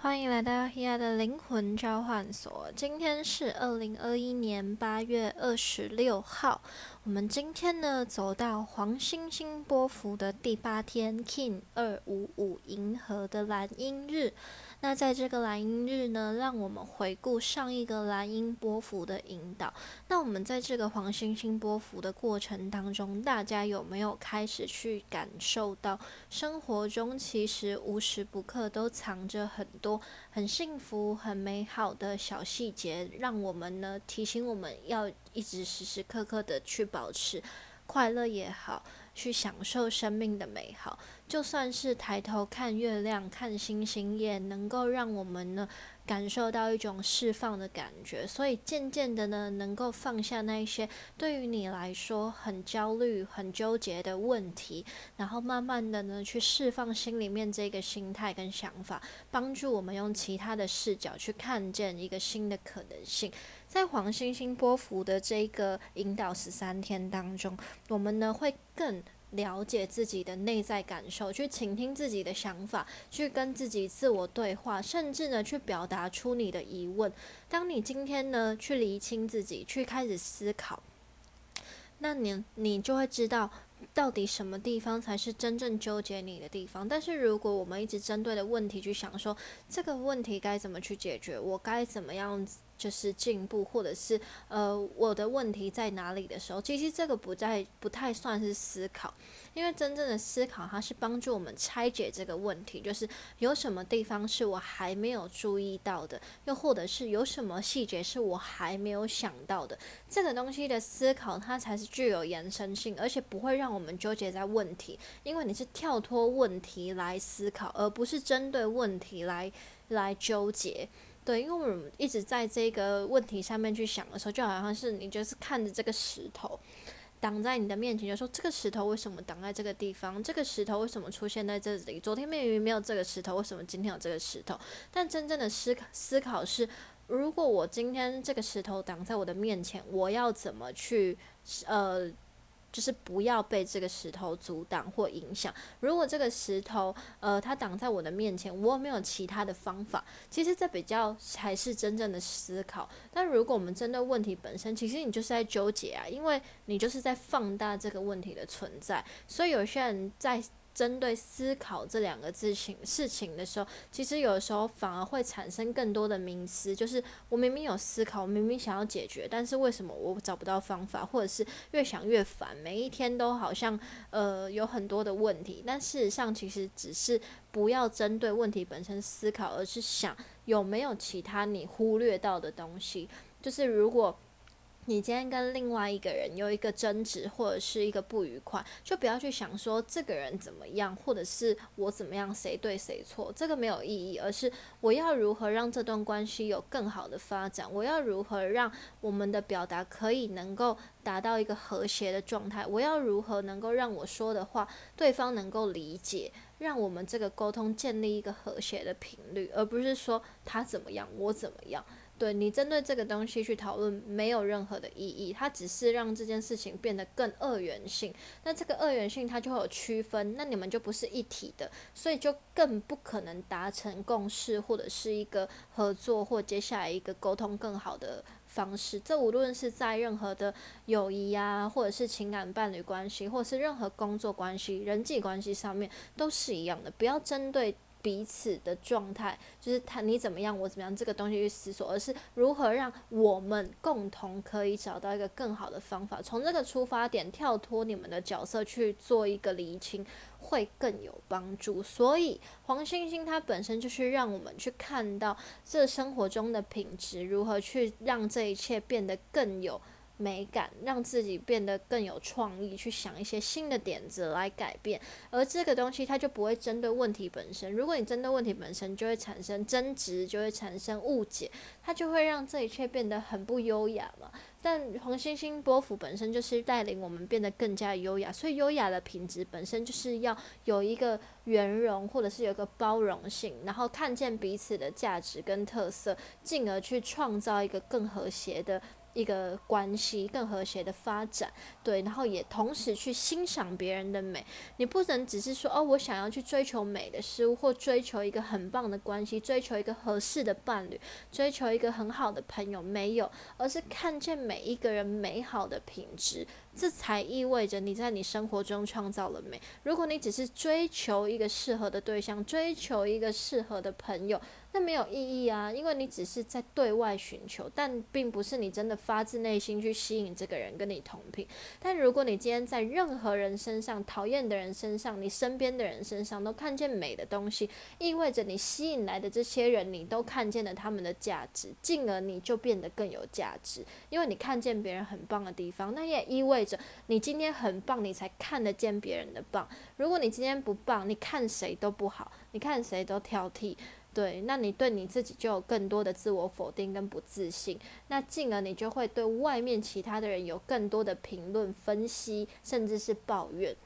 欢迎来到 HI 的灵魂召唤所。今天是二零二一年八月二十六号。我们今天呢，走到黄星星波幅的第八天，King 二五五银河的蓝音日。那在这个蓝鹰日呢，让我们回顾上一个蓝鹰波幅的引导。那我们在这个黄星星波幅的过程当中，大家有没有开始去感受到生活中其实无时不刻都藏着很多很幸福、很美好的小细节，让我们呢提醒我们要一直时时刻刻的去保持快乐也好。去享受生命的美好，就算是抬头看月亮、看星星，也能够让我们呢感受到一种释放的感觉。所以渐渐的呢，能够放下那一些对于你来说很焦虑、很纠结的问题，然后慢慢的呢去释放心里面这个心态跟想法，帮助我们用其他的视角去看见一个新的可能性。在黄星星波幅的这个引导十三天当中，我们呢会更了解自己的内在感受，去倾听自己的想法，去跟自己自我对话，甚至呢去表达出你的疑问。当你今天呢去厘清自己，去开始思考，那你你就会知道到底什么地方才是真正纠结你的地方。但是如果我们一直针对的问题去想说这个问题该怎么去解决，我该怎么样？就是进步，或者是呃，我的问题在哪里的时候，其实这个不在不太算是思考，因为真正的思考，它是帮助我们拆解这个问题，就是有什么地方是我还没有注意到的，又或者是有什么细节是我还没有想到的，这个东西的思考，它才是具有延伸性，而且不会让我们纠结在问题，因为你是跳脱问题来思考，而不是针对问题来来纠结。对，因为我们一直在这个问题上面去想的时候，就好像是你就是看着这个石头挡在你的面前，就说这个石头为什么挡在这个地方？这个石头为什么出现在这里？昨天明明没有这个石头，为什么今天有这个石头？但真正的思考思考是，如果我今天这个石头挡在我的面前，我要怎么去呃？就是不要被这个石头阻挡或影响。如果这个石头，呃，它挡在我的面前，我没有其他的方法。其实这比较才是真正的思考。但如果我们针对问题本身，其实你就是在纠结啊，因为你就是在放大这个问题的存在。所以有些人在。针对思考这两个字情事情的时候，其实有的时候反而会产生更多的冥思。就是我明明有思考，我明明想要解决，但是为什么我找不到方法，或者是越想越烦，每一天都好像呃有很多的问题。但事实上，其实只是不要针对问题本身思考，而是想有没有其他你忽略到的东西。就是如果。你今天跟另外一个人有一个争执，或者是一个不愉快，就不要去想说这个人怎么样，或者是我怎么样，谁对谁错，这个没有意义，而是我要如何让这段关系有更好的发展，我要如何让我们的表达可以能够达到一个和谐的状态，我要如何能够让我说的话对方能够理解，让我们这个沟通建立一个和谐的频率，而不是说他怎么样，我怎么样。对你针对这个东西去讨论没有任何的意义，它只是让这件事情变得更二元性。那这个二元性它就会有区分，那你们就不是一体的，所以就更不可能达成共识或者是一个合作或接下来一个沟通更好的方式。这无论是在任何的友谊啊，或者是情感伴侣关系，或者是任何工作关系、人际关系上面都是一样的，不要针对。彼此的状态，就是他你怎么样，我怎么样，这个东西去思索，而是如何让我们共同可以找到一个更好的方法，从这个出发点跳脱你们的角色去做一个厘清，会更有帮助。所以黄星星它本身就是让我们去看到这生活中的品质，如何去让这一切变得更有。美感让自己变得更有创意，去想一些新的点子来改变，而这个东西它就不会针对问题本身。如果你针对问题本身，就会产生争执，就会产生误解，它就会让这一切变得很不优雅嘛。但黄星星波幅本身就是带领我们变得更加优雅，所以优雅的品质本身就是要有一个圆融，或者是有个包容性，然后看见彼此的价值跟特色，进而去创造一个更和谐的。一个关系更和谐的发展，对，然后也同时去欣赏别人的美。你不能只是说哦，我想要去追求美的事物，或追求一个很棒的关系，追求一个合适的伴侣，追求一个很好的朋友，没有，而是看见每一个人美好的品质。这才意味着你在你生活中创造了美。如果你只是追求一个适合的对象，追求一个适合的朋友，那没有意义啊，因为你只是在对外寻求，但并不是你真的发自内心去吸引这个人跟你同频。但如果你今天在任何人身上、讨厌的人身上、你身边的人身上都看见美的东西，意味着你吸引来的这些人，你都看见了他们的价值，进而你就变得更有价值，因为你看见别人很棒的地方，那也意味着。你今天很棒，你才看得见别人的棒。如果你今天不棒，你看谁都不好，你看谁都挑剔，对，那你对你自己就有更多的自我否定跟不自信，那进而你就会对外面其他的人有更多的评论、分析，甚至是抱怨。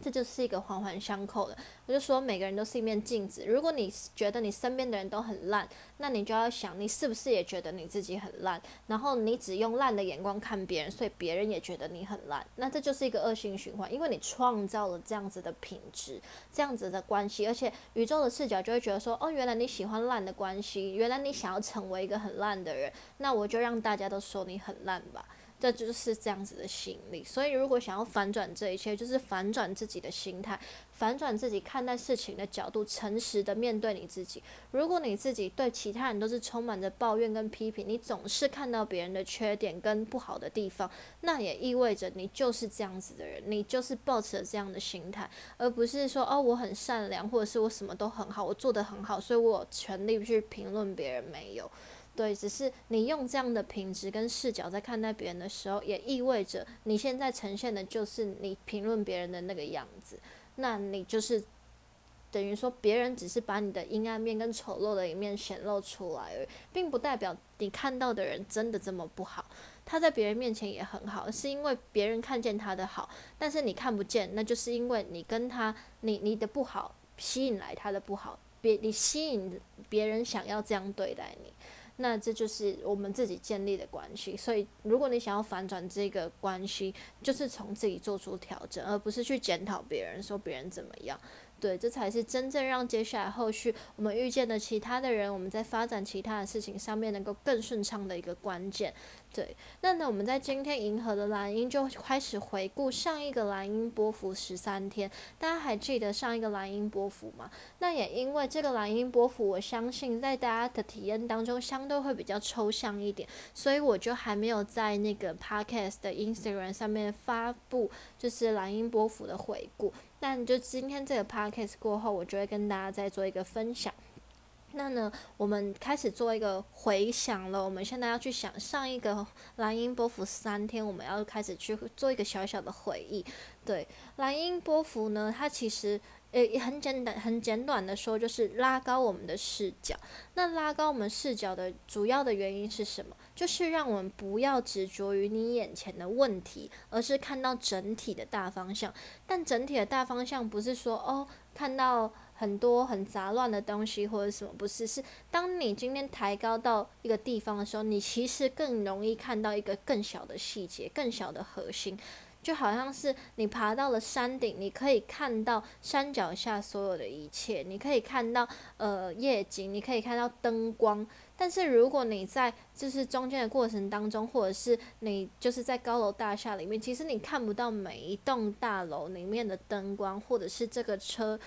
这就是一个环环相扣的。我就说，每个人都是一面镜子。如果你觉得你身边的人都很烂，那你就要想，你是不是也觉得你自己很烂？然后你只用烂的眼光看别人，所以别人也觉得你很烂。那这就是一个恶性循环，因为你创造了这样子的品质，这样子的关系，而且宇宙的视角就会觉得说，哦，原来你喜欢烂的关系，原来你想要成为一个很烂的人，那我就让大家都说你很烂吧。这就是这样子的吸引力，所以如果想要反转这一切，就是反转自己的心态，反转自己看待事情的角度，诚实的面对你自己。如果你自己对其他人都是充满着抱怨跟批评，你总是看到别人的缺点跟不好的地方，那也意味着你就是这样子的人，你就是抱持了这样的心态，而不是说哦我很善良，或者是我什么都很好，我做的很好，所以我有权利去评论别人没有。对，只是你用这样的品质跟视角在看待别人的时候，也意味着你现在呈现的就是你评论别人的那个样子。那你就是等于说，别人只是把你的阴暗面跟丑陋的一面显露出来而已，并不代表你看到的人真的这么不好。他在别人面前也很好，是因为别人看见他的好，但是你看不见，那就是因为你跟他，你你的不好吸引来他的不好，别你吸引别人想要这样对待你。那这就是我们自己建立的关系，所以如果你想要反转这个关系，就是从自己做出调整，而不是去检讨别人，说别人怎么样。对，这才是真正让接下来后续我们遇见的其他的人，我们在发展其他的事情上面能够更顺畅的一个关键。对，那呢，我们在今天银河的蓝鹰就开始回顾上一个蓝鹰波幅十三天，大家还记得上一个蓝鹰波幅吗？那也因为这个蓝鹰波幅，我相信在大家的体验当中相对会比较抽象一点，所以我就还没有在那个 podcast 的 Instagram 上面发布，就是蓝鹰波幅的回顾。那就今天这个 podcast 过后，我就会跟大家再做一个分享。那呢，我们开始做一个回想了。我们现在要去想上一个蓝音波幅三天，我们要开始去做一个小小的回忆。对，蓝音波幅呢，它其实诶很简单、很简短的说，就是拉高我们的视角。那拉高我们视角的主要的原因是什么？就是让我们不要执着于你眼前的问题，而是看到整体的大方向。但整体的大方向不是说哦，看到。很多很杂乱的东西或者什么不是，是当你今天抬高到一个地方的时候，你其实更容易看到一个更小的细节、更小的核心，就好像是你爬到了山顶，你可以看到山脚下所有的一切，你可以看到呃夜景，你可以看到灯光。但是如果你在就是中间的过程当中，或者是你就是在高楼大厦里面，其实你看不到每一栋大楼里面的灯光，或者是这个车。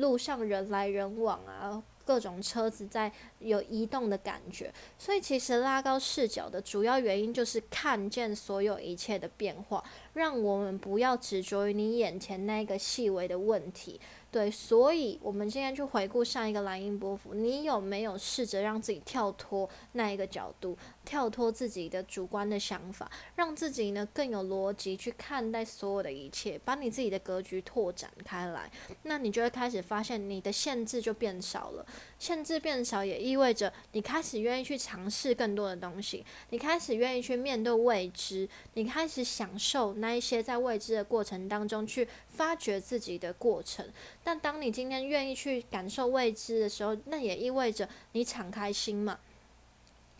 路上人来人往啊，各种车子在有移动的感觉，所以其实拉高视角的主要原因就是看见所有一切的变化，让我们不要执着于你眼前那个细微的问题。对，所以我们今天去回顾上一个蓝音波幅，你有没有试着让自己跳脱那一个角度？跳脱自己的主观的想法，让自己呢更有逻辑去看待所有的一切，把你自己的格局拓展开来，那你就会开始发现你的限制就变少了。限制变少也意味着你开始愿意去尝试更多的东西，你开始愿意去面对未知，你开始享受那一些在未知的过程当中去发掘自己的过程。但当你今天愿意去感受未知的时候，那也意味着你敞开心嘛。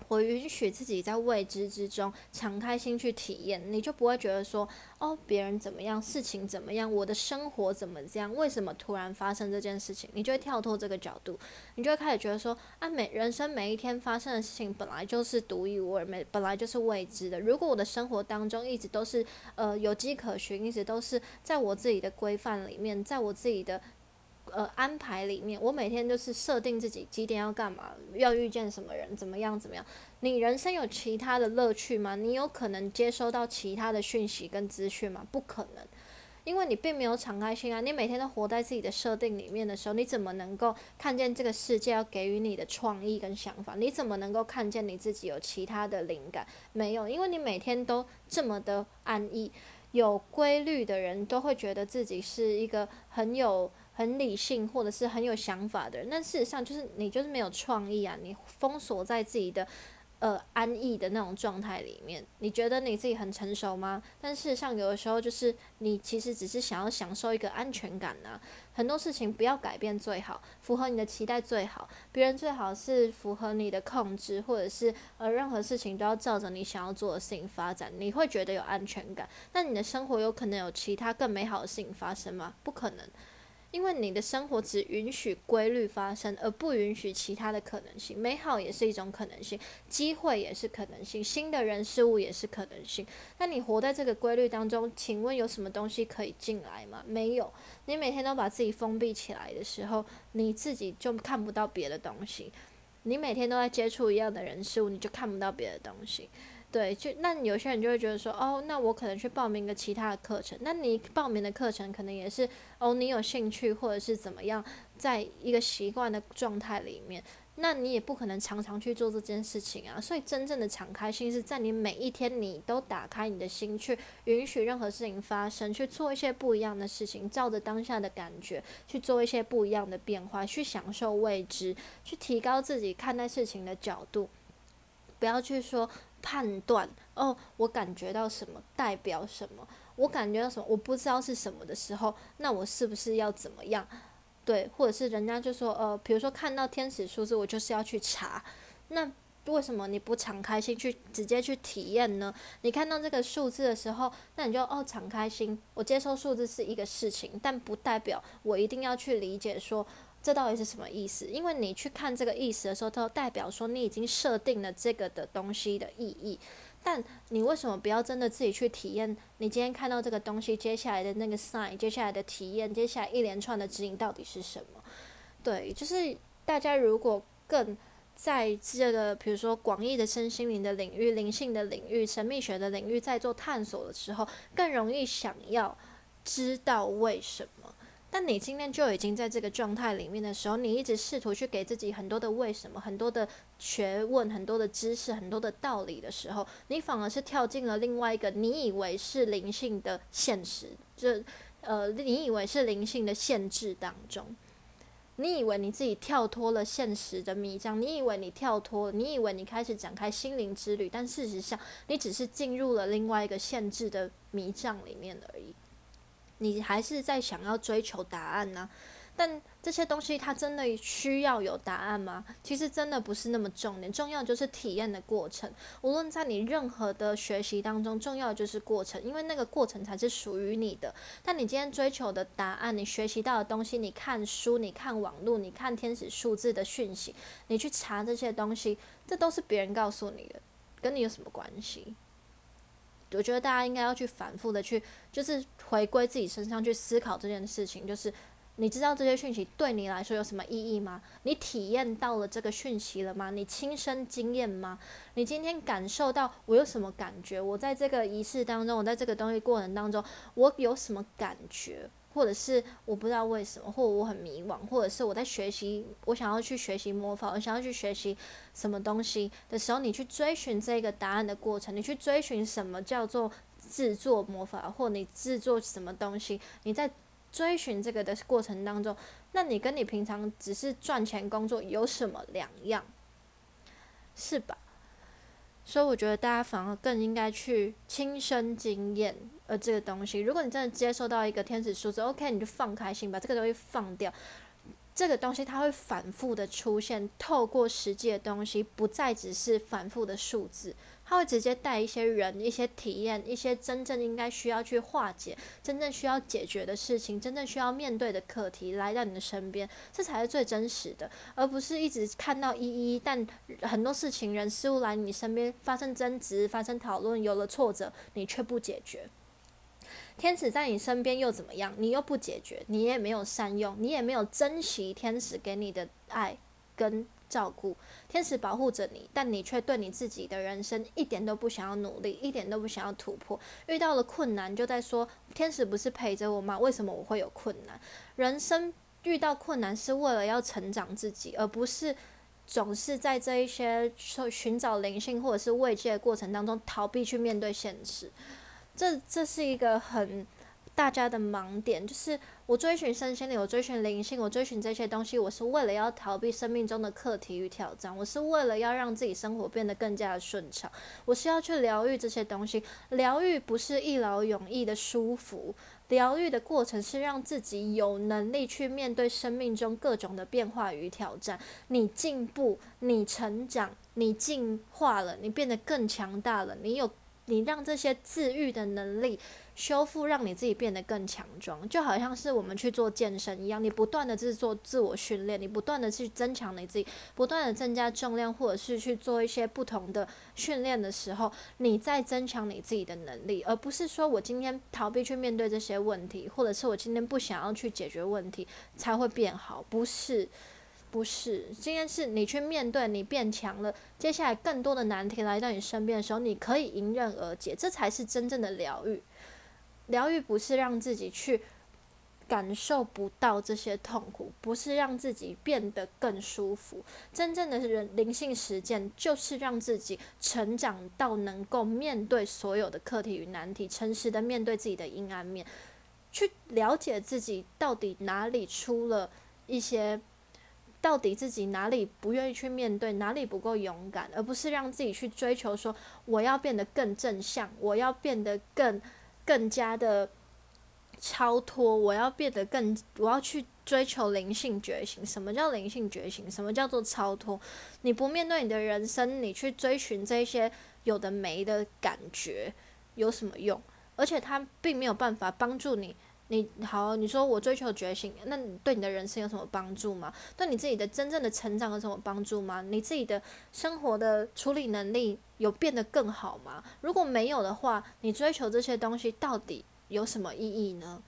我允许自己在未知之中敞开心去体验，你就不会觉得说，哦，别人怎么样，事情怎么样，我的生活怎么这样，为什么突然发生这件事情？你就会跳脱这个角度，你就会开始觉得说，啊，每人生每一天发生的事情本来就是独一无二，每本来就是未知的。如果我的生活当中一直都是呃有迹可循，一直都是在我自己的规范里面，在我自己的。呃，安排里面，我每天就是设定自己几点要干嘛，要遇见什么人，怎么样怎么样。你人生有其他的乐趣吗？你有可能接收到其他的讯息跟资讯吗？不可能，因为你并没有敞开心啊。你每天都活在自己的设定里面的时候，你怎么能够看见这个世界要给予你的创意跟想法？你怎么能够看见你自己有其他的灵感？没有，因为你每天都这么的安逸，有规律的人都会觉得自己是一个很有。很理性或者是很有想法的人，但事实上就是你就是没有创意啊！你封锁在自己的呃安逸的那种状态里面，你觉得你自己很成熟吗？但事实上有的时候就是你其实只是想要享受一个安全感啊。很多事情不要改变最好，符合你的期待最好，别人最好是符合你的控制，或者是呃任何事情都要照着你想要做的事情发展，你会觉得有安全感。那你的生活有可能有其他更美好的事情发生吗？不可能。因为你的生活只允许规律发生，而不允许其他的可能性。美好也是一种可能性，机会也是可能性，新的人事物也是可能性。那你活在这个规律当中，请问有什么东西可以进来吗？没有。你每天都把自己封闭起来的时候，你自己就看不到别的东西。你每天都在接触一样的人事物，你就看不到别的东西。对，就那有些人就会觉得说，哦，那我可能去报名一个其他的课程。那你报名的课程可能也是，哦，你有兴趣或者是怎么样，在一个习惯的状态里面，那你也不可能常常去做这件事情啊。所以真正的敞开心是在你每一天你都打开你的心，去允许任何事情发生，去做一些不一样的事情，照着当下的感觉去做一些不一样的变化，去享受未知，去提高自己看待事情的角度，不要去说。判断哦，我感觉到什么代表什么？我感觉到什么？我不知道是什么的时候，那我是不是要怎么样？对，或者是人家就说，呃，比如说看到天使数字，我就是要去查。那为什么你不敞开心去直接去体验呢？你看到这个数字的时候，那你就哦，敞开心，我接受数字是一个事情，但不代表我一定要去理解说。这到底是什么意思？因为你去看这个意思的时候，它代表说你已经设定了这个的东西的意义。但你为什么不要真的自己去体验？你今天看到这个东西，接下来的那个 sign，接下来的体验，接下来一连串的指引到底是什么？对，就是大家如果更在这个，比如说广义的身心灵的领域、灵性的领域、神秘学的领域，在做探索的时候，更容易想要知道为什么。但你今天就已经在这个状态里面的时候，你一直试图去给自己很多的为什么、很多的学问、很多的知识、很多的道理的时候，你反而是跳进了另外一个你以为是灵性的现实，这呃，你以为是灵性的限制当中，你以为你自己跳脱了现实的迷障，你以为你跳脱，你以为你开始展开心灵之旅，但事实上，你只是进入了另外一个限制的迷障里面而已。你还是在想要追求答案呢？但这些东西它真的需要有答案吗？其实真的不是那么重点，重要就是体验的过程。无论在你任何的学习当中，重要就是过程，因为那个过程才是属于你的。但你今天追求的答案，你学习到的东西，你看书、你看网络、你看天使数字的讯息，你去查这些东西，这都是别人告诉你的，跟你有什么关系？我觉得大家应该要去反复的去，就是回归自己身上去思考这件事情。就是你知道这些讯息对你来说有什么意义吗？你体验到了这个讯息了吗？你亲身经验吗？你今天感受到我有什么感觉？我在这个仪式当中，我在这个东西过程当中，我有什么感觉？或者是我不知道为什么，或者我很迷惘，或者是我在学习，我想要去学习魔法，我想要去学习什么东西的时候，你去追寻这个答案的过程，你去追寻什么叫做制作魔法，或你制作什么东西，你在追寻这个的过程当中，那你跟你平常只是赚钱工作有什么两样？是吧？所以我觉得大家反而更应该去亲身经验呃这个东西。如果你真的接受到一个天使数字，OK，你就放开心，把这个东西放掉。这个东西它会反复的出现，透过实际的东西，不再只是反复的数字。他会直接带一些人、一些体验、一些真正应该需要去化解、真正需要解决的事情、真正需要面对的课题来到你的身边，这才是最真实的，而不是一直看到一一。但很多事情、人、事物来你身边发生争执、发生讨论，有了挫折，你却不解决。天使在你身边又怎么样？你又不解决，你也没有善用，你也没有珍惜天使给你的爱跟。照顾天使保护着你，但你却对你自己的人生一点都不想要努力，一点都不想要突破。遇到了困难，就在说天使不是陪着我吗？为什么我会有困难？人生遇到困难是为了要成长自己，而不是总是在这一些寻找灵性或者是慰藉的过程当中逃避去面对现实。这这是一个很。大家的盲点就是，我追寻身心灵，我追寻灵性，我追寻这些东西，我是为了要逃避生命中的课题与挑战，我是为了要让自己生活变得更加的顺畅，我是要去疗愈这些东西。疗愈不是一劳永逸的舒服，疗愈的过程是让自己有能力去面对生命中各种的变化与挑战。你进步，你成长，你进化了，你变得更强大了，你有，你让这些治愈的能力。修复让你自己变得更强壮，就好像是我们去做健身一样，你不断的去做自我训练，你不断的去增强你自己，不断的增加重量，或者是去做一些不同的训练的时候，你在增强你自己的能力，而不是说我今天逃避去面对这些问题，或者是我今天不想要去解决问题才会变好，不是，不是，今天是你去面对，你变强了，接下来更多的难题来到你身边的时候，你可以迎刃而解，这才是真正的疗愈。疗愈不是让自己去感受不到这些痛苦，不是让自己变得更舒服。真正的人灵性实践，就是让自己成长到能够面对所有的课题与难题，诚实的面对自己的阴暗面，去了解自己到底哪里出了一些，到底自己哪里不愿意去面对，哪里不够勇敢，而不是让自己去追求说我要变得更正向，我要变得更。更加的超脱，我要变得更，我要去追求灵性觉醒。什么叫灵性觉醒？什么叫做超脱？你不面对你的人生，你去追寻这些有的没的感觉，有什么用？而且它并没有办法帮助你。你好，你说我追求觉醒，那对你的人生有什么帮助吗？对你自己的真正的成长有什么帮助吗？你自己的生活的处理能力有变得更好吗？如果没有的话，你追求这些东西到底有什么意义呢？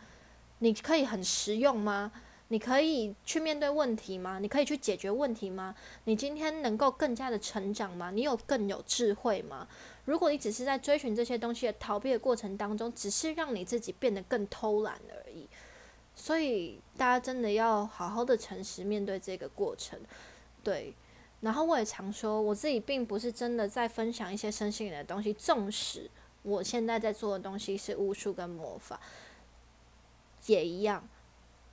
你可以很实用吗？你可以去面对问题吗？你可以去解决问题吗？你今天能够更加的成长吗？你有更有智慧吗？如果你只是在追寻这些东西的逃避的过程当中，只是让你自己变得更偷懒而已。所以大家真的要好好的诚实面对这个过程，对。然后我也常说，我自己并不是真的在分享一些身心灵的东西，纵使我现在在做的东西是巫术跟魔法，也一样，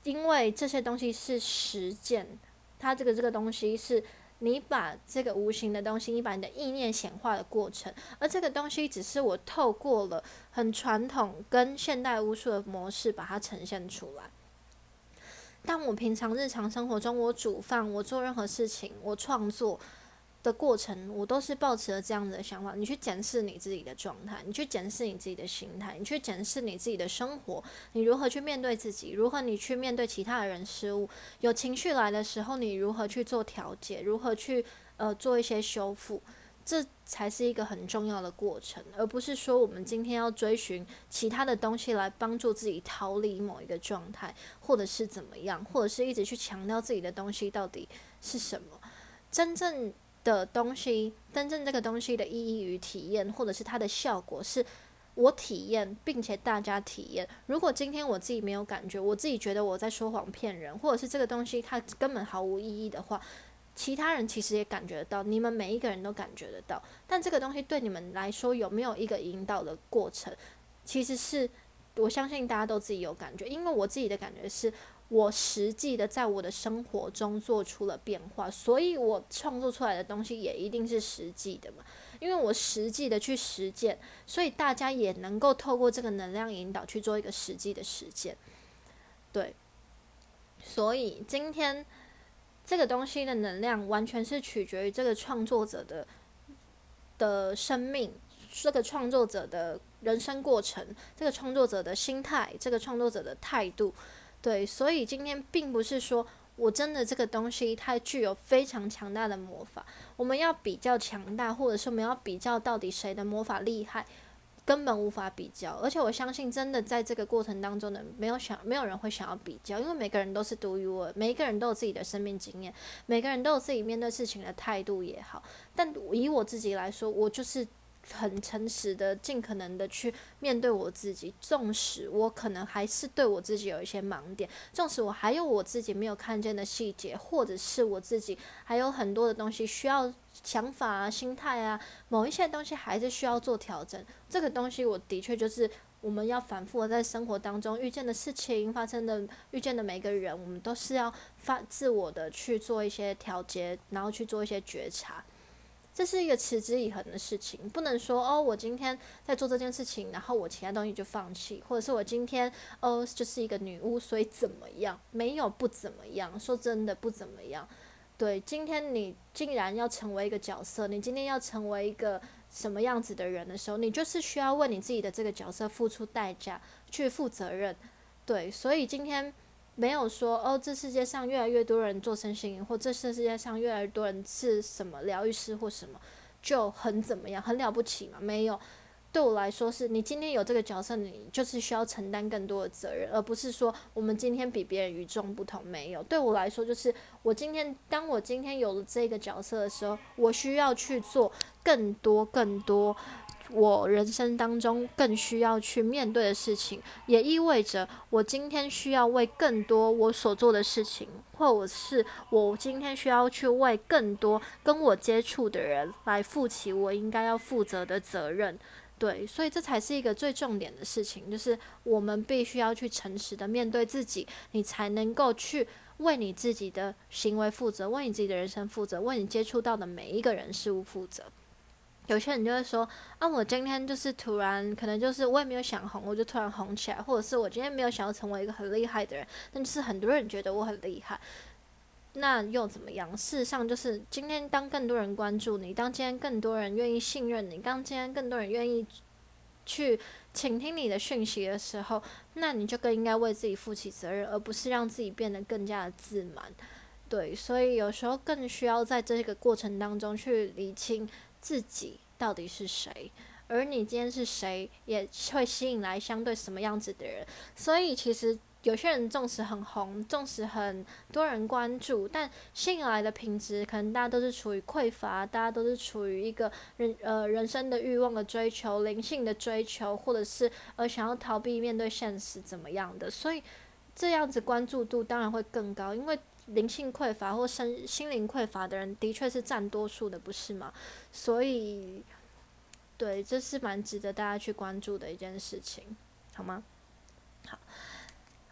因为这些东西是实践，它这个这个东西是。你把这个无形的东西，你把你的意念显化的过程，而这个东西只是我透过了很传统跟现代巫术的模式把它呈现出来。但我平常日常生活中，我煮饭，我做任何事情，我创作。的过程，我都是抱持了这样子的想法。你去检视你自己的状态，你去检视你自己的心态，你去检视你自己的生活，你如何去面对自己，如何你去面对其他的人事物。有情绪来的时候，你如何去做调节，如何去呃做一些修复，这才是一个很重要的过程，而不是说我们今天要追寻其他的东西来帮助自己逃离某一个状态，或者是怎么样，或者是一直去强调自己的东西到底是什么，真正。的东西，真正这个东西的意义与体验，或者是它的效果，是我体验，并且大家体验。如果今天我自己没有感觉，我自己觉得我在说谎骗人，或者是这个东西它根本毫无意义的话，其他人其实也感觉得到，你们每一个人都感觉得到。但这个东西对你们来说有没有一个引导的过程？其实是我相信大家都自己有感觉，因为我自己的感觉是。我实际的在我的生活中做出了变化，所以我创作出来的东西也一定是实际的嘛。因为我实际的去实践，所以大家也能够透过这个能量引导去做一个实际的实践。对，所以今天这个东西的能量完全是取决于这个创作者的的生命，这个创作者的人生过程，这个创作者的心态，这个创作者的态度。对，所以今天并不是说我真的这个东西它具有非常强大的魔法，我们要比较强大，或者是我们要比较到底谁的魔法厉害。根本无法比较，而且我相信，真的在这个过程当中呢，没有想，没有人会想要比较，因为每个人都是独一无二，每一个人都有自己的生命经验，每个人都有自己面对事情的态度也好。但以我自己来说，我就是。很诚实的，尽可能的去面对我自己。纵使我可能还是对我自己有一些盲点，纵使我还有我自己没有看见的细节，或者是我自己还有很多的东西需要想法啊、心态啊，某一些东西还是需要做调整。这个东西我的确就是我们要反复的在生活当中遇见的事情、发生的遇见的每个人，我们都是要发自我的去做一些调节，然后去做一些觉察。这是一个持之以恒的事情，不能说哦，我今天在做这件事情，然后我其他东西就放弃，或者是我今天哦就是一个女巫，所以怎么样？没有不怎么样，说真的不怎么样。对，今天你竟然要成为一个角色，你今天要成为一个什么样子的人的时候，你就是需要为你自己的这个角色付出代价，去负责任。对，所以今天。没有说哦，这世界上越来越多人做身心灵，或这世界上越来越多人是什么疗愈师或什么，就很怎么样，很了不起嘛？没有，对我来说是，你今天有这个角色，你就是需要承担更多的责任，而不是说我们今天比别人与众不同。没有，对我来说就是我今天，当我今天有了这个角色的时候，我需要去做更多更多。我人生当中更需要去面对的事情，也意味着我今天需要为更多我所做的事情，或者是我今天需要去为更多跟我接触的人来负起我应该要负责的责任。对，所以这才是一个最重点的事情，就是我们必须要去诚实的面对自己，你才能够去为你自己的行为负责，为你自己的人生负责，为你接触到的每一个人事物负责。有些人就会说啊，我今天就是突然，可能就是我也没有想红，我就突然红起来，或者是我今天没有想要成为一个很厉害的人，但是很多人觉得我很厉害，那又怎么样？事实上，就是今天当更多人关注你，当今天更多人愿意信任你，当今天更多人愿意去倾听你的讯息的时候，那你就更应该为自己负起责任，而不是让自己变得更加的自满。对，所以有时候更需要在这个过程当中去理清。自己到底是谁？而你今天是谁，也会吸引来相对什么样子的人。所以，其实有些人纵使很红，纵使很多人关注，但吸引来的品质，可能大家都是处于匮乏，大家都是处于一个人呃人生的欲望的追求、灵性的追求，或者是呃想要逃避面对现实怎么样的。所以，这样子关注度当然会更高，因为。灵性匮乏或身心灵匮乏的人，的确是占多数的，不是吗？所以，对，这是蛮值得大家去关注的一件事情，好吗？好，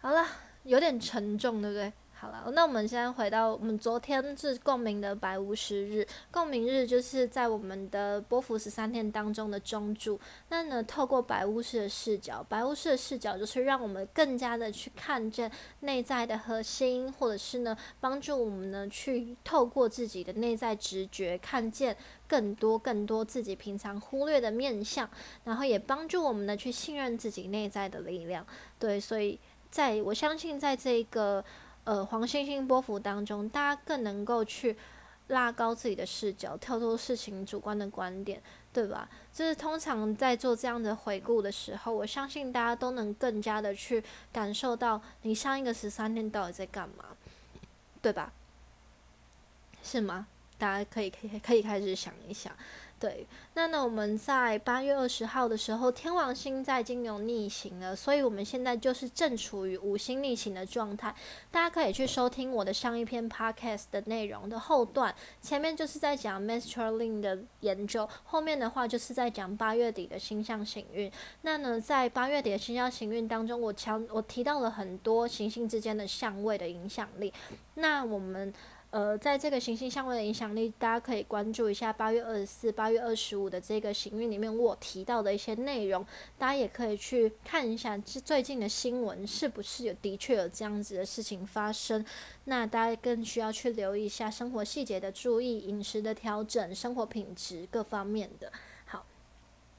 好了，有点沉重，对不对？好了，那我们现在回到我们昨天是共鸣的白巫师日，共鸣日就是在我们的波伏十三天当中的中柱。那呢，透过白巫师的视角，白巫师的视角就是让我们更加的去看见内在的核心，或者是呢，帮助我们呢去透过自己的内在直觉，看见更多更多自己平常忽略的面相，然后也帮助我们呢去信任自己内在的力量。对，所以在我相信在这个。呃，黄星星波幅当中，大家更能够去拉高自己的视角，跳脱事情主观的观点，对吧？就是通常在做这样的回顾的时候，我相信大家都能更加的去感受到你上一个十三天到底在干嘛，对吧？是吗？大家可以可以可以开始想一想。对，那呢，我们在八月二十号的时候，天王星在金牛逆行了，所以我们现在就是正处于五星逆行的状态。大家可以去收听我的上一篇 podcast 的内容的后段，前面就是在讲 m a s t r l i n 的研究，后面的话就是在讲八月底的星象行运。那呢，在八月底的星象行运当中，我强我提到了很多行星之间的相位的影响力。那我们。呃，在这个行星相位的影响力，大家可以关注一下八月二十四、八月二十五的这个行运里面我提到的一些内容，大家也可以去看一下，这最近的新闻是不是有的确有这样子的事情发生？那大家更需要去留意一下生活细节的注意、饮食的调整、生活品质各方面的。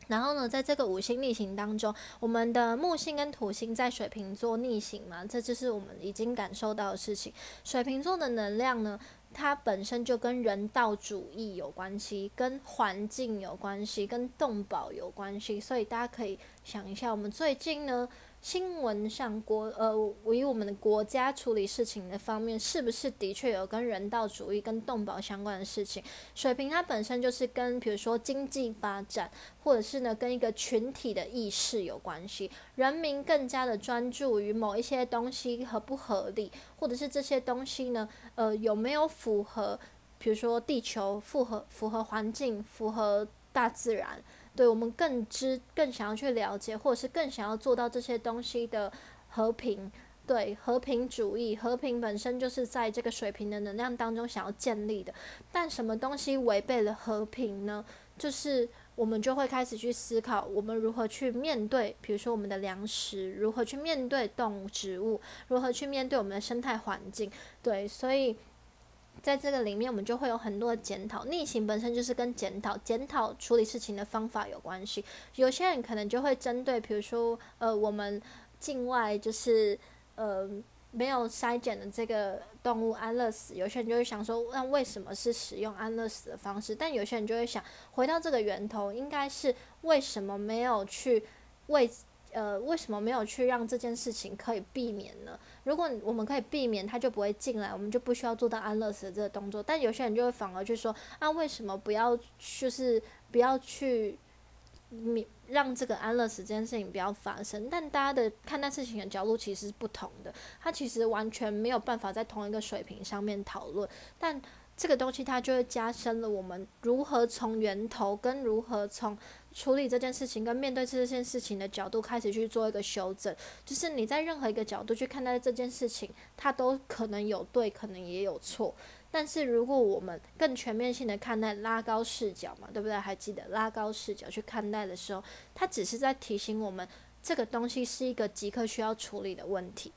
然后呢，在这个五星逆行当中，我们的木星跟土星在水瓶座逆行嘛，这就是我们已经感受到的事情。水瓶座的能量呢，它本身就跟人道主义有关系，跟环境有关系，跟动保有关系，所以大家可以想一下，我们最近呢。新闻上国呃，以我们的国家处理事情的方面，是不是的确有跟人道主义、跟动保相关的事情？水平它本身就是跟比如说经济发展，或者是呢跟一个群体的意识有关系。人民更加的专注于某一些东西合不合理，或者是这些东西呢，呃有没有符合，比如说地球符合符合环境，符合大自然。对我们更知、更想要去了解，或者是更想要做到这些东西的和平，对和平主义，和平本身就是在这个水平的能量当中想要建立的。但什么东西违背了和平呢？就是我们就会开始去思考，我们如何去面对，比如说我们的粮食，如何去面对动、植物，如何去面对我们的生态环境。对，所以。在这个里面，我们就会有很多的检讨。逆行本身就是跟检讨、检讨处理事情的方法有关系。有些人可能就会针对，比如说，呃，我们境外就是呃没有筛检的这个动物安乐死，有些人就会想说，那为什么是使用安乐死的方式？但有些人就会想，回到这个源头，应该是为什么没有去为。呃，为什么没有去让这件事情可以避免呢？如果我们可以避免，他就不会进来，我们就不需要做到安乐死这个动作。但有些人就会反而去说，啊，为什么不要，就是不要去免让这个安乐死这件事情不要发生？但大家的看待事情的角度其实是不同的，它其实完全没有办法在同一个水平上面讨论。但这个东西它就会加深了我们如何从源头跟如何从。处理这件事情跟面对这件事情的角度开始去做一个修正，就是你在任何一个角度去看待这件事情，它都可能有对，可能也有错。但是如果我们更全面性的看待，拉高视角嘛，对不对？还记得拉高视角去看待的时候，它只是在提醒我们，这个东西是一个即刻需要处理的问题。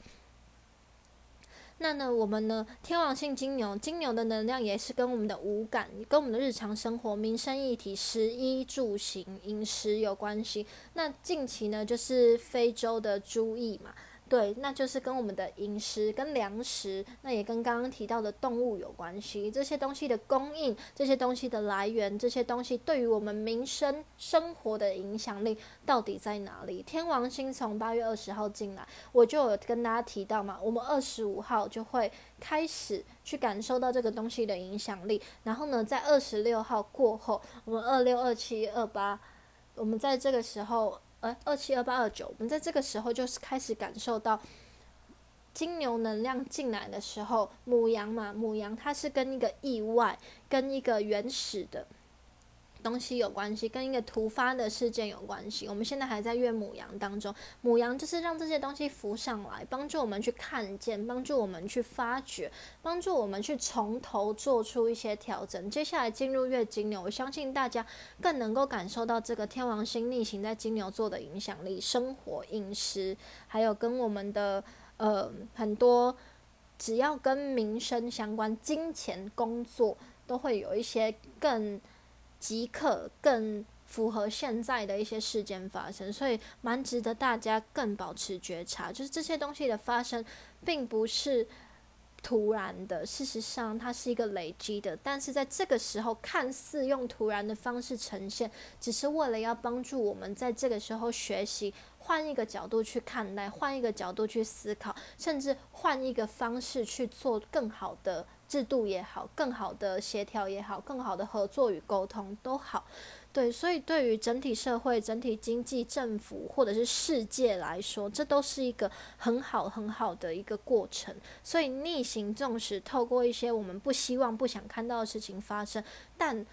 那呢，我们呢？天王星金牛，金牛的能量也是跟我们的五感、跟我们的日常生活、民生议题、食衣住行、饮食有关系。那近期呢，就是非洲的猪疫嘛。对，那就是跟我们的饮食、跟粮食，那也跟刚刚提到的动物有关系。这些东西的供应、这些东西的来源、这些东西对于我们民生生活的影响力到底在哪里？天王星从八月二十号进来，我就有跟大家提到嘛，我们二十五号就会开始去感受到这个东西的影响力。然后呢，在二十六号过后，我们二六、二七、二八，我们在这个时候。呃，二七二八二九，我们在这个时候就是开始感受到金牛能量进来的时候，母羊嘛，母羊它是跟一个意外，跟一个原始的。东西有关系，跟一个突发的事件有关系。我们现在还在月母羊当中，母羊就是让这些东西浮上来，帮助我们去看见，帮助我们去发掘，帮助我们去从头做出一些调整。接下来进入月金牛，我相信大家更能够感受到这个天王星逆行在金牛座的影响力，生活、饮食，还有跟我们的呃很多只要跟民生相关、金钱、工作，都会有一些更。即刻更符合现在的一些事件发生，所以蛮值得大家更保持觉察。就是这些东西的发生，并不是突然的，事实上它是一个累积的。但是在这个时候，看似用突然的方式呈现，只是为了要帮助我们在这个时候学习，换一个角度去看待，换一个角度去思考，甚至换一个方式去做更好的。制度也好，更好的协调也好，更好的合作与沟通都好，对，所以对于整体社会、整体经济、政府或者是世界来说，这都是一个很好很好的一个过程。所以逆行，纵使透过一些我们不希望、不想看到的事情发生，但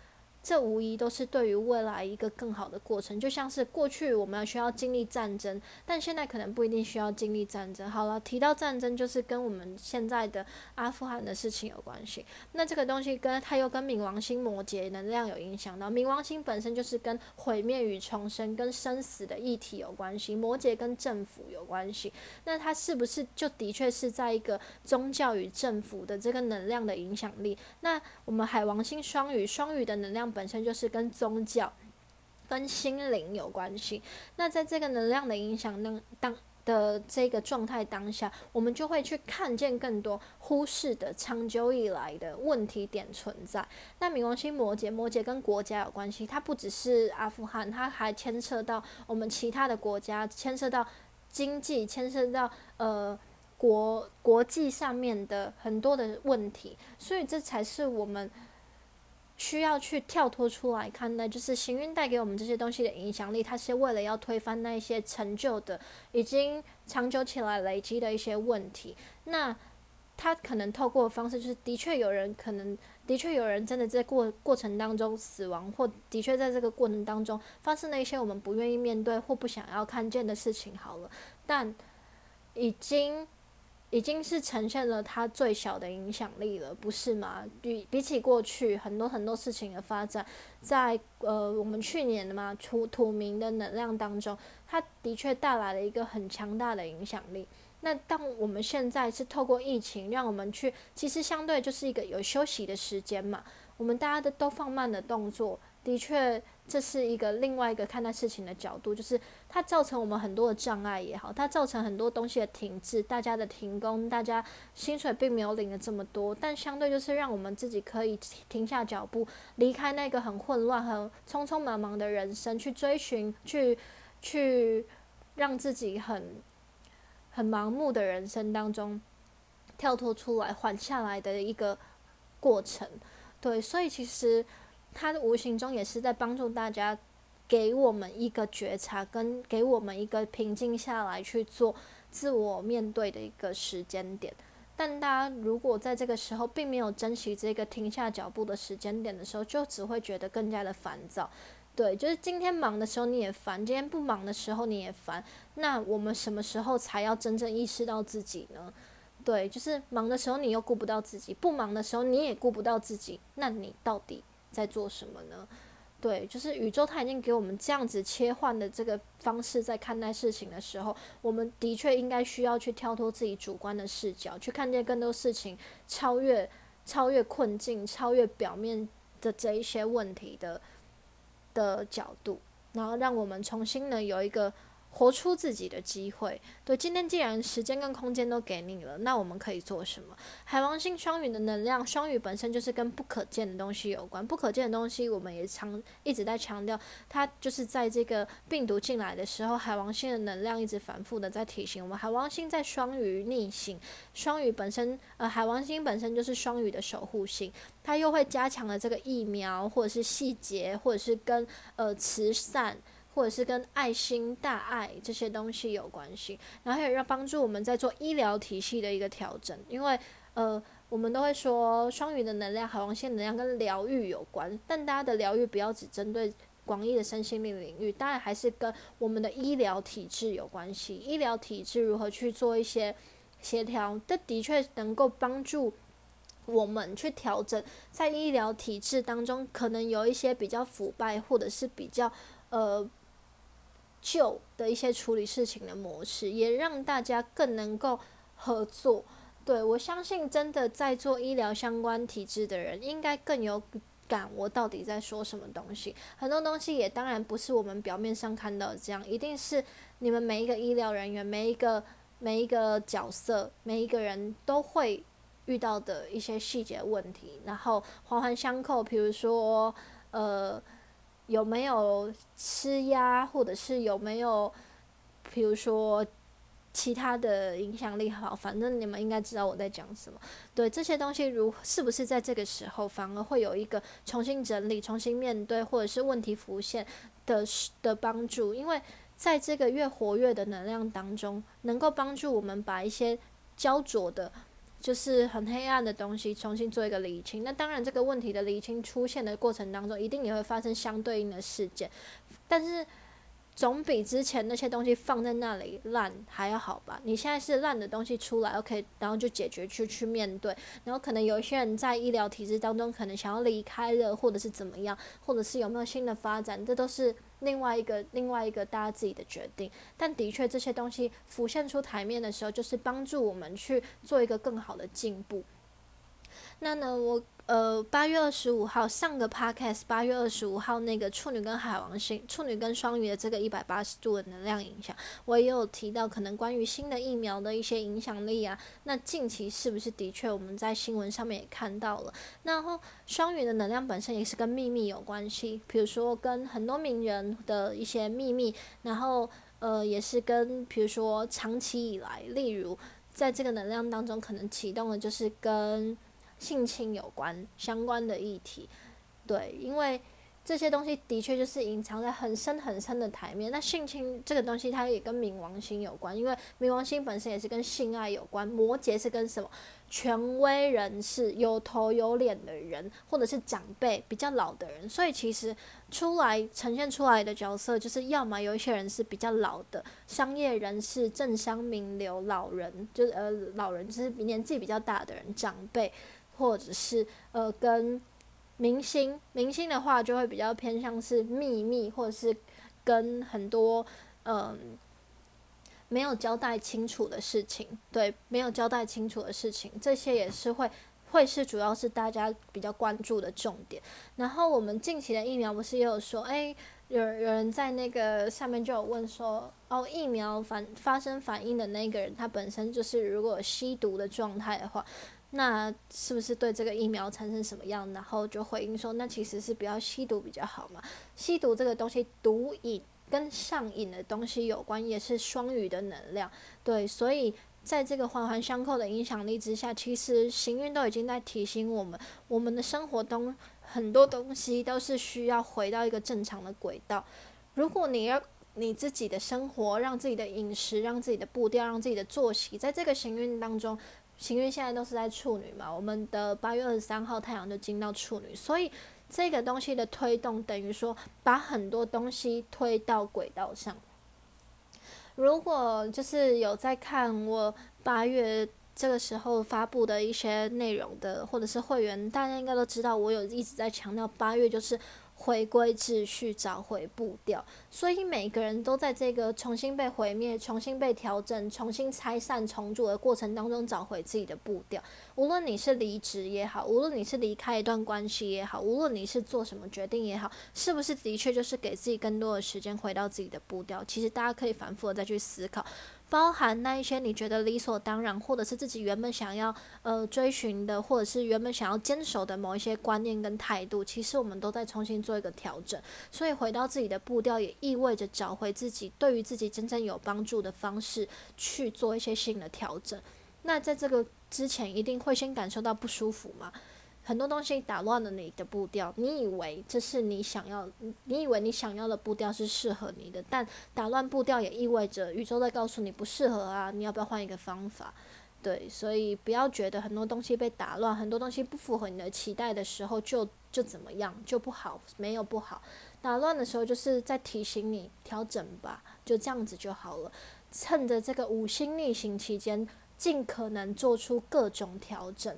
这无疑都是对于未来一个更好的过程。就像是过去我们需要经历战争，但现在可能不一定需要经历战争。好了，提到战争，就是跟我们现在的阿富汗的事情有关系。那这个东西跟它又跟冥王星摩羯能量有影响到。冥王星本身就是跟毁灭与重生、跟生死的议题有关系，摩羯跟政府有关系。那它是不是就的确是在一个宗教与政府的这个能量的影响力？那我们海王星双鱼，双鱼的能量本身就是跟宗教、跟心灵有关系。那在这个能量的影响当当的这个状态当下，我们就会去看见更多忽视的长久以来的问题点存在。那冥王星摩羯，摩羯跟国家有关系，它不只是阿富汗，它还牵扯到我们其他的国家，牵涉到。经济牵涉到呃国国际上面的很多的问题，所以这才是我们需要去跳脱出来看待，就是行运带给我们这些东西的影响力，它是为了要推翻那一些陈旧的已经长久起来累积的一些问题。那他可能透过方式，就是的确有人可能。的确，有人真的在过过程当中死亡，或的确在这个过程当中发生了一些我们不愿意面对或不想要看见的事情。好了，但已经已经是呈现了它最小的影响力了，不是吗？比比起过去很多很多事情的发展，在呃我们去年的嘛土土明的能量当中，它的确带来了一个很强大的影响力。那当我们现在是透过疫情，让我们去，其实相对就是一个有休息的时间嘛。我们大家的都放慢了动作，的确，这是一个另外一个看待事情的角度，就是它造成我们很多的障碍也好，它造成很多东西的停滞，大家的停工，大家薪水并没有领了这么多，但相对就是让我们自己可以停下脚步，离开那个很混乱、很匆匆忙忙的人生，去追寻，去去让自己很。很盲目的人生当中，跳脱出来缓下来的一个过程，对，所以其实他无形中也是在帮助大家，给我们一个觉察，跟给我们一个平静下来去做自我面对的一个时间点。但大家如果在这个时候并没有珍惜这个停下脚步的时间点的时候，就只会觉得更加的烦躁。对，就是今天忙的时候你也烦，今天不忙的时候你也烦。那我们什么时候才要真正意识到自己呢？对，就是忙的时候你又顾不到自己，不忙的时候你也顾不到自己，那你到底在做什么呢？对，就是宇宙它已经给我们这样子切换的这个方式，在看待事情的时候，我们的确应该需要去跳脱自己主观的视角，去看见更多事情，超越超越困境，超越表面的这一些问题的。的角度，然后让我们重新呢有一个。活出自己的机会。对，今天既然时间跟空间都给你了，那我们可以做什么？海王星双鱼的能量，双鱼本身就是跟不可见的东西有关。不可见的东西，我们也常一直在强调，它就是在这个病毒进来的时候，海王星的能量一直反复的在提醒我们。海王星在双鱼逆行，双鱼本身，呃，海王星本身就是双鱼的守护星，它又会加强了这个疫苗，或者是细节，或者是跟呃慈善。或者是跟爱心、大爱这些东西有关系，然后也要帮助我们在做医疗体系的一个调整。因为，呃，我们都会说双鱼的能量、海王星能量跟疗愈有关，但大家的疗愈不要只针对广义的身心灵领域，当然还是跟我们的医疗体制有关系。医疗体制如何去做一些协调，这的确能够帮助我们去调整在医疗体制当中可能有一些比较腐败或者是比较呃。旧的一些处理事情的模式，也让大家更能够合作。对我相信，真的在做医疗相关体制的人，应该更有感。我到底在说什么东西？很多东西也当然不是我们表面上看到这样，一定是你们每一个医疗人员、每一个每一个角色、每一个人都会遇到的一些细节问题，然后环环相扣。比如说，呃。有没有吃压，或者是有没有，比如说其他的影响力？好，反正你们应该知道我在讲什么。对这些东西，如是不是在这个时候反而会有一个重新整理、重新面对，或者是问题浮现的的帮助？因为在这个越活跃的能量当中，能够帮助我们把一些焦灼的。就是很黑暗的东西，重新做一个厘清。那当然，这个问题的厘清出现的过程当中，一定也会发生相对应的事件，但是。总比之前那些东西放在那里烂还要好吧？你现在是烂的东西出来，OK，然后就解决去去面对，然后可能有一些人在医疗体制当中可能想要离开了，或者是怎么样，或者是有没有新的发展，这都是另外一个另外一个大家自己的决定。但的确这些东西浮现出台面的时候，就是帮助我们去做一个更好的进步。那呢，我。呃，八月二十五号上个 podcast，八月二十五号那个处女跟海王星、处女跟双鱼的这个一百八十度的能量影响，我也有提到可能关于新的疫苗的一些影响力啊。那近期是不是的确我们在新闻上面也看到了？然后双鱼的能量本身也是跟秘密有关系，比如说跟很多名人的一些秘密，然后呃也是跟比如说长期以来，例如在这个能量当中可能启动的就是跟。性侵有关相关的议题，对，因为这些东西的确就是隐藏在很深很深的台面。那性侵这个东西，它也跟冥王星有关，因为冥王星本身也是跟性爱有关。摩羯是跟什么？权威人士、有头有脸的人，或者是长辈、比较老的人。所以其实出来呈现出来的角色，就是要么有一些人是比较老的商业人士、政商名流、老人，就是呃老人，就是年纪比较大的人，长辈。或者是呃，跟明星，明星的话就会比较偏向是秘密，或者是跟很多嗯没有交代清楚的事情，对，没有交代清楚的事情，这些也是会会是主要是大家比较关注的重点。然后我们近期的疫苗不是也有说，哎，有有人在那个上面就有问说，哦，疫苗反发生反应的那个人，他本身就是如果吸毒的状态的话。那是不是对这个疫苗产生什么样？然后就回应说，那其实是不要吸毒比较好嘛。吸毒这个东西，毒瘾跟上瘾的东西有关，也是双鱼的能量。对，所以在这个环环相扣的影响力之下，其实行运都已经在提醒我们，我们的生活中很多东西都是需要回到一个正常的轨道。如果你要你自己的生活，让自己的饮食，让自己的步调，让自己的作息，在这个行运当中。行运现在都是在处女嘛，我们的八月二十三号太阳就进到处女，所以这个东西的推动等于说把很多东西推到轨道上。如果就是有在看我八月这个时候发布的一些内容的，或者是会员，大家应该都知道，我有一直在强调八月就是。回归秩序，找回步调，所以每个人都在这个重新被毁灭、重新被调整、重新拆散重组的过程当中找回自己的步调。无论你是离职也好，无论你是离开一段关系也好，无论你是做什么决定也好，是不是的确就是给自己更多的时间回到自己的步调？其实大家可以反复的再去思考。包含那一些你觉得理所当然，或者是自己原本想要呃追寻的，或者是原本想要坚守的某一些观念跟态度，其实我们都在重新做一个调整。所以回到自己的步调，也意味着找回自己对于自己真正有帮助的方式去做一些新的调整。那在这个之前，一定会先感受到不舒服嘛？很多东西打乱了你的步调，你以为这是你想要，你以为你想要的步调是适合你的，但打乱步调也意味着宇宙在告诉你不适合啊，你要不要换一个方法？对，所以不要觉得很多东西被打乱，很多东西不符合你的期待的时候就就怎么样就不好，没有不好，打乱的时候就是在提醒你调整吧，就这样子就好了。趁着这个五星逆行期间，尽可能做出各种调整。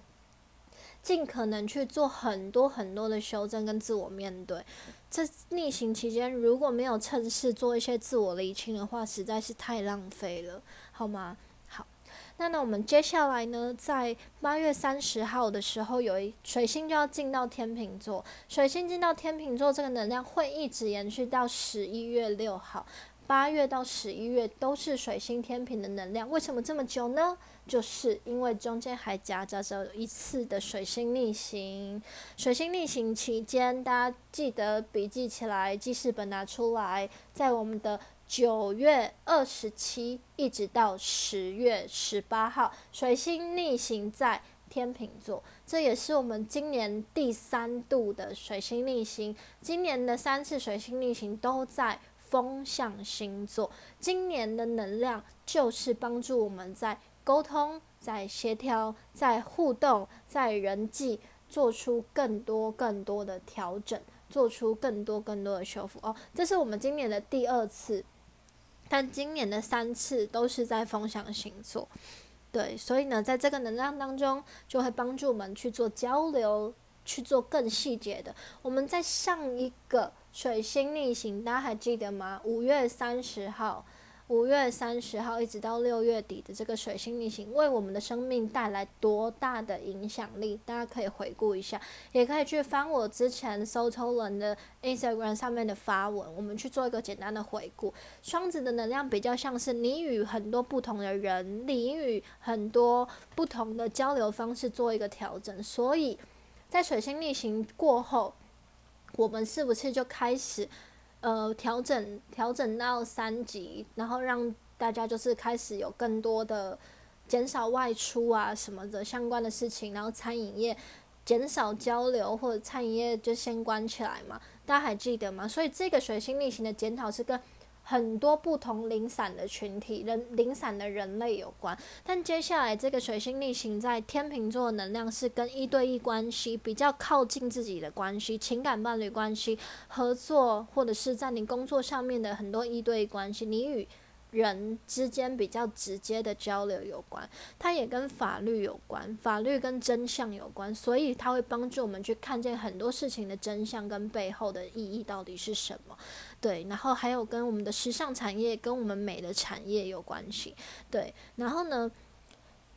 尽可能去做很多很多的修正跟自我面对。这逆行期间，如果没有趁势做一些自我厘清的话，实在是太浪费了，好吗？好，那那我们接下来呢，在八月三十号的时候，有一水星就要进到天秤座。水星进到天秤座，这个能量会一直延续到十一月六号。八月到十一月都是水星天平的能量，为什么这么久呢？就是因为中间还夹杂着一次的水星逆行。水星逆行期间，大家记得笔记起来，记事本拿出来，在我们的九月二十七一直到十月十八号，水星逆行在天秤座，这也是我们今年第三度的水星逆行。今年的三次水星逆行都在。风象星座今年的能量就是帮助我们在沟通、在协调、在互动、在人际，做出更多更多的调整，做出更多更多的修复。哦，这是我们今年的第二次，但今年的三次都是在风象星座。对，所以呢，在这个能量当中，就会帮助我们去做交流，去做更细节的。我们在上一个水星逆行，大家还记得吗？五月三十号。五月三十号一直到六月底的这个水星逆行，为我们的生命带来多大的影响力？大家可以回顾一下，也可以去翻我之前 s o t o l n 的 Instagram 上面的发文，我们去做一个简单的回顾。双子的能量比较像是你与很多不同的人，你与很多不同的交流方式做一个调整，所以在水星逆行过后，我们是不是就开始？呃，调整调整到三级，然后让大家就是开始有更多的减少外出啊什么的相关的事情，然后餐饮业减少交流或者餐饮业就先关起来嘛，大家还记得吗？所以这个水星逆行的检讨是跟。很多不同零散的群体，人零散的人类有关。但接下来这个水星逆行在天秤座的能量是跟一对一关系比较靠近自己的关系，情感伴侣关系、合作或者是在你工作上面的很多一对一关系，你与。人之间比较直接的交流有关，它也跟法律有关，法律跟真相有关，所以它会帮助我们去看见很多事情的真相跟背后的意义到底是什么。对，然后还有跟我们的时尚产业跟我们美的产业有关系。对，然后呢，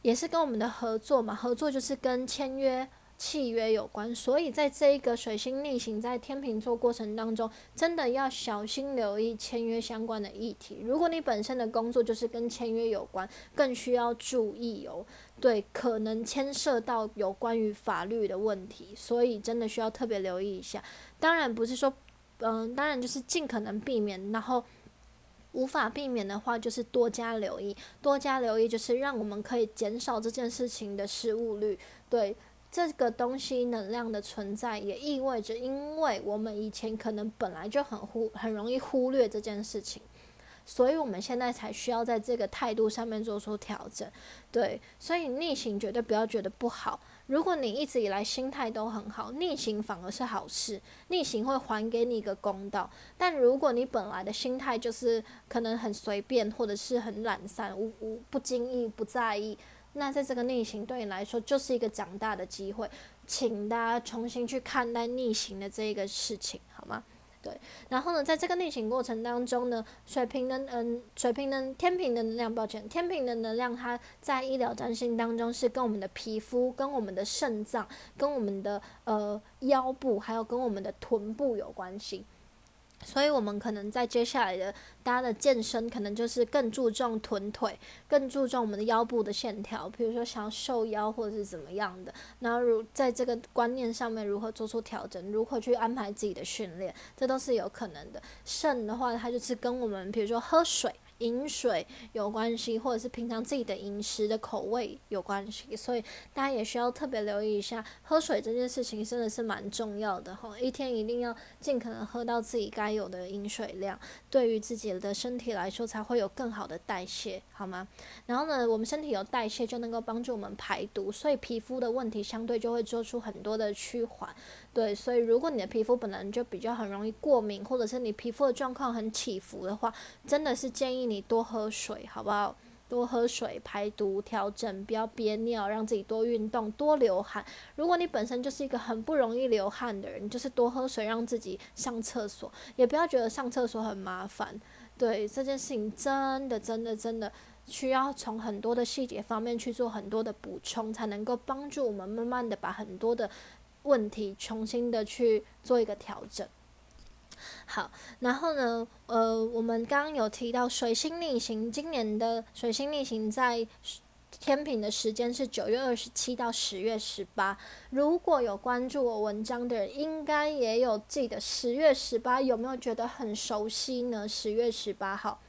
也是跟我们的合作嘛，合作就是跟签约。契约有关，所以在这一个水星逆行在天秤座过程当中，真的要小心留意签约相关的议题。如果你本身的工作就是跟签约有关，更需要注意哦。对，可能牵涉到有关于法律的问题，所以真的需要特别留意一下。当然不是说，嗯，当然就是尽可能避免，然后无法避免的话，就是多加留意，多加留意，就是让我们可以减少这件事情的失误率。对。这个东西能量的存在，也意味着，因为我们以前可能本来就很忽很容易忽略这件事情，所以我们现在才需要在这个态度上面做出调整。对，所以逆行绝对不要觉得不好。如果你一直以来心态都很好，逆行反而是好事，逆行会还给你一个公道。但如果你本来的心态就是可能很随便，或者是很懒散，无无不经意不在意。那在这个逆行对你来说就是一个长大的机会，请大家重新去看待逆行的这一个事情，好吗？对，然后呢，在这个逆行过程当中呢，水平的嗯，水平的天平的能量，抱歉，天平的能量，它在医疗占星当中是跟我们的皮肤、跟我们的肾脏、跟我们的呃腰部，还有跟我们的臀部有关系。所以，我们可能在接下来的大家的健身，可能就是更注重臀腿，更注重我们的腰部的线条。比如说，想要瘦腰或者是怎么样的，然后如在这个观念上面如何做出调整，如何去安排自己的训练，这都是有可能的。肾的话，它就是跟我们比如说喝水。饮水有关系，或者是平常自己的饮食的口味有关系，所以大家也需要特别留意一下喝水这件事情，真的是蛮重要的哈。一天一定要尽可能喝到自己该有的饮水量，对于自己的身体来说才会有更好的代谢，好吗？然后呢，我们身体有代谢就能够帮助我们排毒，所以皮肤的问题相对就会做出很多的趋缓。对，所以如果你的皮肤本来就比较很容易过敏，或者是你皮肤的状况很起伏的话，真的是建议你多喝水，好不好？多喝水排毒调整，不要憋尿，让自己多运动，多流汗。如果你本身就是一个很不容易流汗的人，就是多喝水，让自己上厕所，也不要觉得上厕所很麻烦。对这件事情，真的真的真的需要从很多的细节方面去做很多的补充，才能够帮助我们慢慢的把很多的。问题重新的去做一个调整。好，然后呢，呃，我们刚刚有提到水星逆行，今年的水星逆行在天平的时间是九月二十七到十月十八。如果有关注我文章的人，应该也有记得十月十八，有没有觉得很熟悉呢？十月十八号。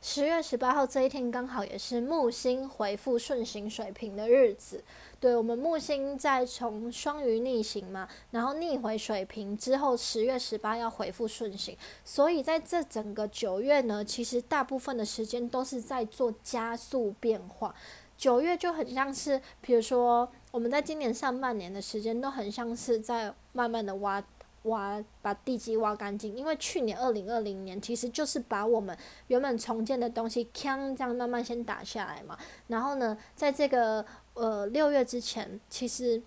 十月十八号这一天刚好也是木星回复顺行水平的日子，对我们木星在从双鱼逆行嘛，然后逆回水瓶之后，十月十八要回复顺行，所以在这整个九月呢，其实大部分的时间都是在做加速变化。九月就很像是，比如说我们在今年上半年的时间都很像是在慢慢的挖挖把地基挖干净，因为去年二零二零年其实就是把我们原本重建的东西锵这样慢慢先打下来嘛，然后呢，在这个呃六月之前，其实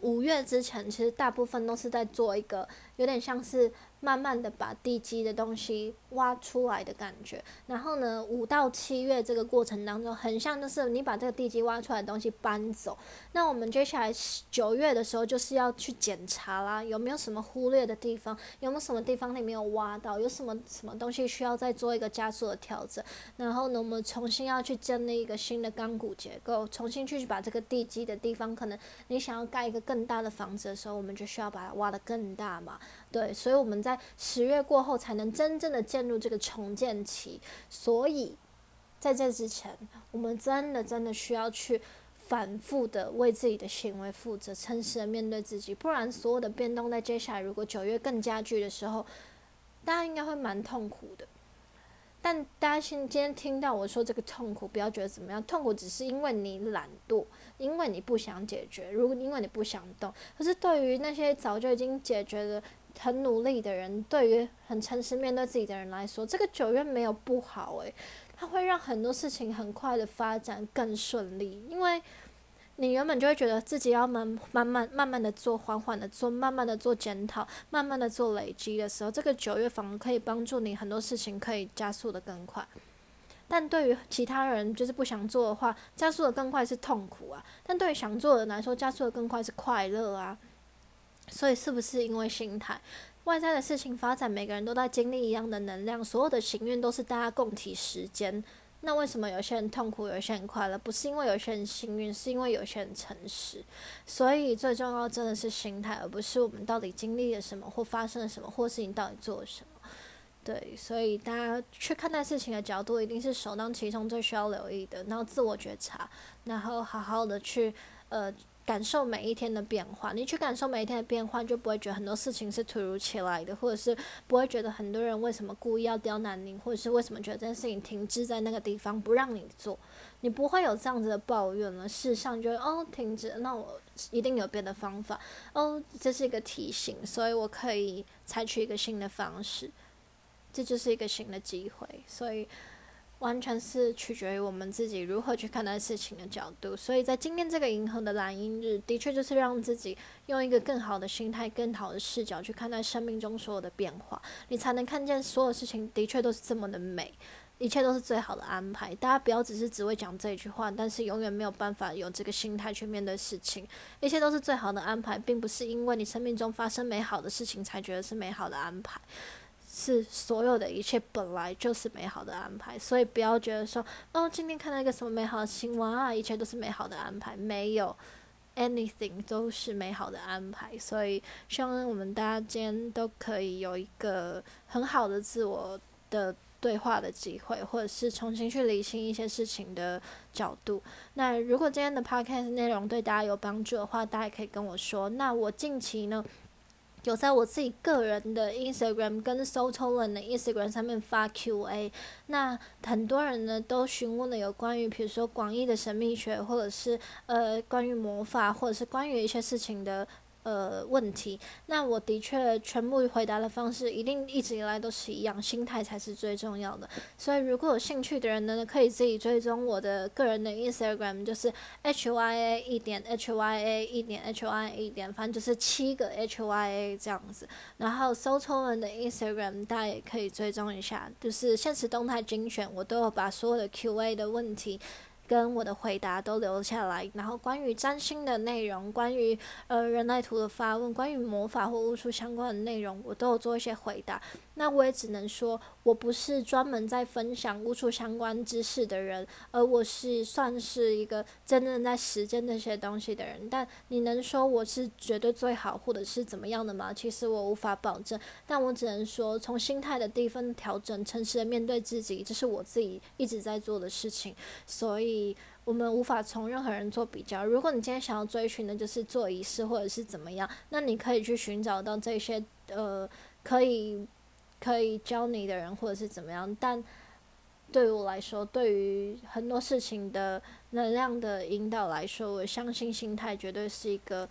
五月之前，其实大部分都是在做一个有点像是。慢慢的把地基的东西挖出来的感觉，然后呢，五到七月这个过程当中，很像就是你把这个地基挖出来的东西搬走。那我们接下来九月的时候，就是要去检查啦，有没有什么忽略的地方，有没有什么地方你没有挖到，有什么什么东西需要再做一个加速的调整。然后呢，我们重新要去建立一个新的钢骨结构，重新去把这个地基的地方，可能你想要盖一个更大的房子的时候，我们就需要把它挖得更大嘛。对，所以我们在十月过后才能真正的建进入这个重建期。所以，在这之前，我们真的真的需要去反复的为自己的行为负责，诚实的面对自己。不然，所有的变动在接下来，如果九月更加剧的时候，大家应该会蛮痛苦的。但大家今天听到我说这个痛苦，不要觉得怎么样，痛苦只是因为你懒惰，因为你不想解决，如果因为你不想动。可是对于那些早就已经解决的，很努力的人，对于很诚实面对自己的人来说，这个九月没有不好诶，它会让很多事情很快的发展更顺利。因为你原本就会觉得自己要慢慢慢慢慢的做，缓缓的做，慢慢的做检讨，慢慢的做累积的时候，这个九月反而可以帮助你很多事情可以加速的更快。但对于其他人就是不想做的话，加速的更快是痛苦啊；但对于想做的人来说，加速的更快是快乐啊。所以是不是因为心态？外在的事情发展，每个人都在经历一样的能量，所有的行运都是大家共体时间。那为什么有些人痛苦，有些人快乐？不是因为有些人幸运，是因为有些人诚实。所以最重要真的是心态，而不是我们到底经历了什么，或发生了什么，或是你到底做了什么。对，所以大家去看待事情的角度，一定是首当其冲最需要留意的。然后自我觉察，然后好好的去呃。感受每一天的变化，你去感受每一天的变化，就不会觉得很多事情是突如其来的，或者是不会觉得很多人为什么故意要刁难你，或者是为什么觉得这件事情停滞在那个地方不让你做，你不会有这样子的抱怨了。事实上，就哦停止，那我一定有别的方法。哦，这是一个提醒，所以我可以采取一个新的方式，这就是一个新的机会，所以。完全是取决于我们自己如何去看待事情的角度，所以在今天这个银河的蓝阴日，的确就是让自己用一个更好的心态、更好的视角去看待生命中所有的变化，你才能看见所有事情的确都是这么的美，一切都是最好的安排。大家不要只是只会讲这一句话，但是永远没有办法有这个心态去面对事情，一切都是最好的安排，并不是因为你生命中发生美好的事情才觉得是美好的安排。是所有的一切本来就是美好的安排，所以不要觉得说哦，今天看到一个什么美好的新闻啊，一切都是美好的安排，没有，anything 都是美好的安排。所以希望我们大家今天都可以有一个很好的自我的对话的机会，或者是重新去理清一些事情的角度。那如果今天的 podcast 内容对大家有帮助的话，大家可以跟我说。那我近期呢？有在我自己个人的 Instagram 跟 s o t o l a n 的 Instagram 上面发 Q&A，那很多人呢都询问了有关于，比如说广义的神秘学，或者是呃关于魔法，或者是关于一些事情的。呃，问题，那我的确全部回答的方式一定一直以来都是一样，心态才是最重要的。所以如果有兴趣的人呢，可以自己追踪我的个人的 Instagram，就是 H Y A 一点 H Y A 一点 H Y A 一点，反正就是七个 H Y A 这样子。然后搜聪人的 Instagram，大家也可以追踪一下，就是现实动态精选，我都有把所有的 Q&A 的问题。跟我的回答都留下来，然后关于占星的内容，关于呃人类图的发问，关于魔法或巫术相关的内容，我都有做一些回答。那我也只能说，我不是专门在分享巫术相关知识的人，而我是算是一个真正在实践那些东西的人。但你能说我是绝对最好，或者是怎么样的吗？其实我无法保证。但我只能说，从心态的地方调整，诚实的面对自己，这是我自己一直在做的事情。所以，我们无法从任何人做比较。如果你今天想要追寻的就是做仪式，或者是怎么样，那你可以去寻找到这些呃可以。可以教你的人，或者是怎么样，但对于我来说，对于很多事情的能量的引导来说，我相信心态绝对是一个，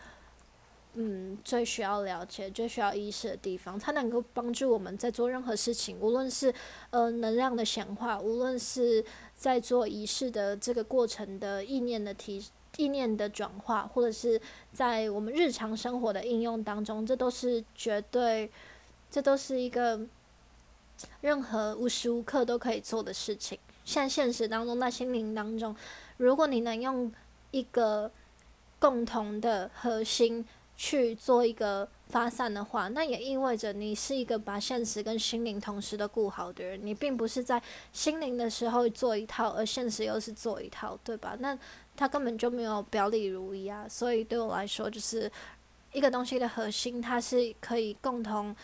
嗯，最需要了解、最需要意识的地方。它能够帮助我们在做任何事情，无论是呃能量的显化，无论是在做仪式的这个过程的意念的提、意念的转化，或者是在我们日常生活的应用当中，这都是绝对，这都是一个。任何无时无刻都可以做的事情，像现实当中，在心灵当中，如果你能用一个共同的核心去做一个发散的话，那也意味着你是一个把现实跟心灵同时的顾好的人。你并不是在心灵的时候做一套，而现实又是做一套，对吧？那他根本就没有表里如一啊。所以对我来说，就是一个东西的核心，它是可以共同。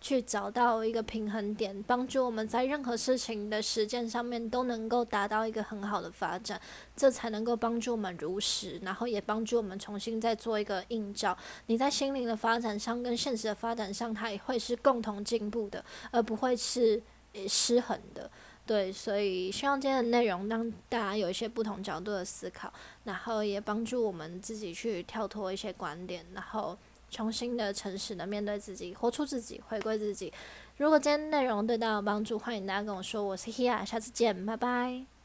去找到一个平衡点，帮助我们在任何事情的实践上面都能够达到一个很好的发展，这才能够帮助我们如实，然后也帮助我们重新再做一个映照。你在心灵的发展上跟现实的发展上，它也会是共同进步的，而不会是失衡的。对，所以希望今天的内容让大家有一些不同角度的思考，然后也帮助我们自己去跳脱一些观点，然后。重新的、诚实的面对自己，活出自己，回归自己。如果今天内容对大家有帮助，欢迎大家跟我说。我是 Hia，下次见，拜拜。